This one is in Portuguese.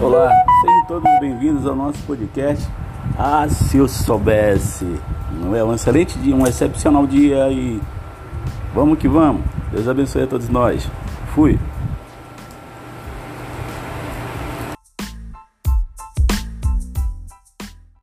Olá, sejam todos bem-vindos ao nosso podcast. Ah, se eu soubesse, não é um excelente dia, um excepcional dia e vamos que vamos. Deus abençoe a todos nós. Fui.